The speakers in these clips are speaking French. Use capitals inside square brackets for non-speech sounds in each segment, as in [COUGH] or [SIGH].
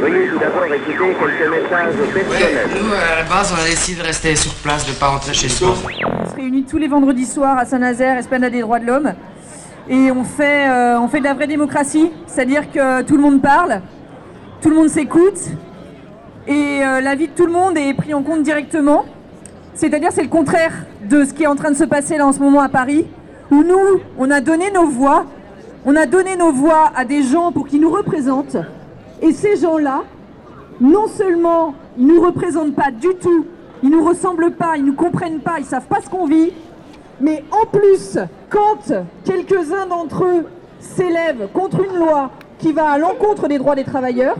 Veuillez tout d'abord écouter quelques messages personnels. Nous, à la base, on a décidé de rester sur place, de pas rentrer chez soi. On se réunit tous les vendredis soirs à Saint-Nazaire, Esplanade des droits de l'homme. Et on fait, euh, on fait de la vraie démocratie, c'est-à-dire que tout le monde parle, tout le monde s'écoute, et euh, l'avis de tout le monde est pris en compte directement. C'est-à-dire c'est le contraire de ce qui est en train de se passer là en ce moment à Paris, où nous, on a donné nos voix, on a donné nos voix à des gens pour qu'ils nous représentent, et ces gens-là, non seulement ils nous représentent pas du tout, ils nous ressemblent pas, ils nous comprennent pas, ils savent pas ce qu'on vit, mais en plus, quand quelques-uns d'entre eux s'élèvent contre une loi qui va à l'encontre des droits des travailleurs,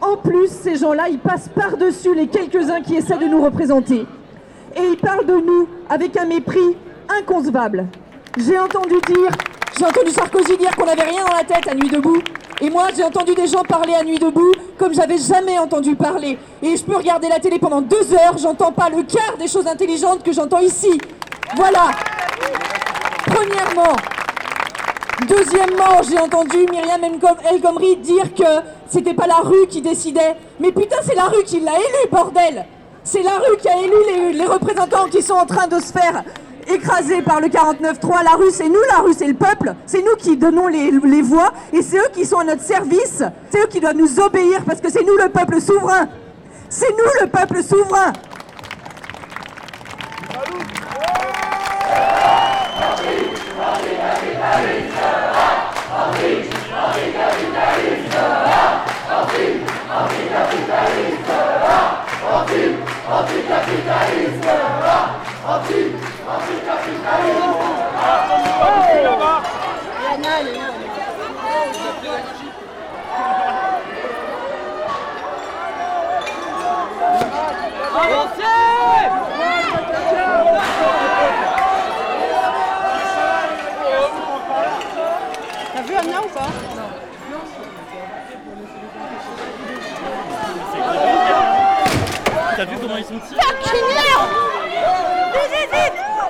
en plus, ces gens-là, ils passent par-dessus les quelques-uns qui essaient de nous représenter. Et ils parlent de nous avec un mépris inconcevable. J'ai entendu dire, j'ai entendu Sarkozy dire qu'on n'avait rien dans la tête à Nuit debout. Et moi, j'ai entendu des gens parler à Nuit debout comme j'avais jamais entendu parler. Et je peux regarder la télé pendant deux heures, j'entends pas le quart des choses intelligentes que j'entends ici. Voilà. Premièrement. Deuxièmement, j'ai entendu Myriam El Khomri dire que c'était pas la rue qui décidait. Mais putain, c'est la rue qui l'a élu, bordel C'est la rue qui a élu les, les représentants qui sont en train de se faire écraser par le 49-3. La rue, c'est nous, la rue, c'est le peuple. C'est nous qui donnons les voix et c'est eux qui sont à notre service. C'est eux qui doivent nous obéir parce que c'est nous le peuple souverain. C'est nous le peuple souverain. T'as vu Amna ou pas? T'as vu comment ils sont tirés?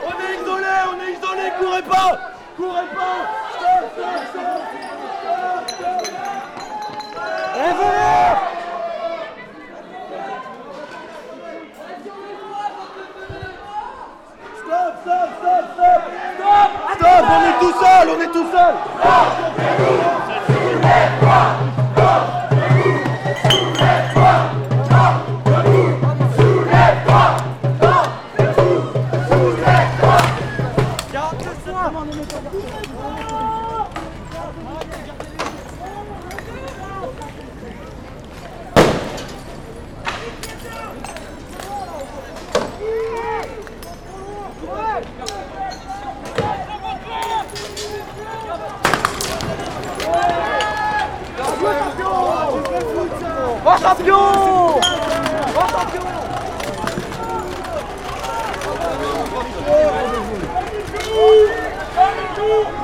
On est isolé, on est isolé, courez pas! Courez pas Stop, stop, stop Stop, stop Stop, on est tout seul, on est tout seul champion Oh champion physiologique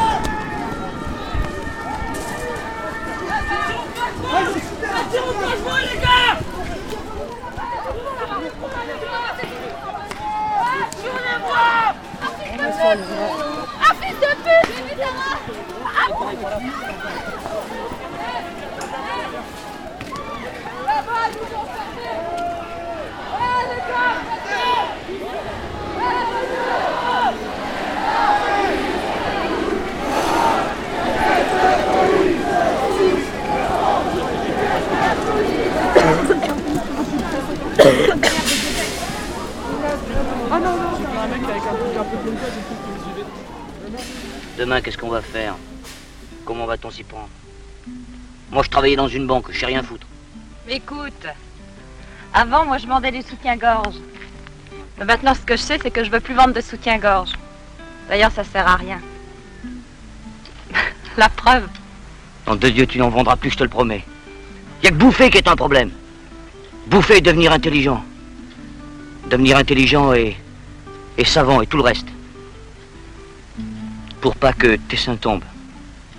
Ah non, non, c'est un mec avec un truc un peu comme ça, du coup, Demain, qu'est-ce qu'on va faire? Comment va-t-on s'y prendre? Moi, je travaillais dans une banque, je sais rien foutre. Écoute, avant, moi, je vendais du soutien-gorge. Mais maintenant, ce que je sais, c'est que je veux plus vendre de soutien-gorge. D'ailleurs, ça sert à rien. [LAUGHS] La preuve. Dans deux dieux, tu n'en vendras plus, je te le promets. Il a que bouffer qui est un problème. Bouffer et devenir intelligent. Devenir intelligent et et savant et tout le reste. Pour pas que tes seins tombent,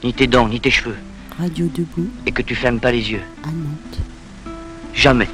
ni tes dents, ni tes cheveux, Radio Debout et que tu fermes pas les yeux. à Nantes. Jamais.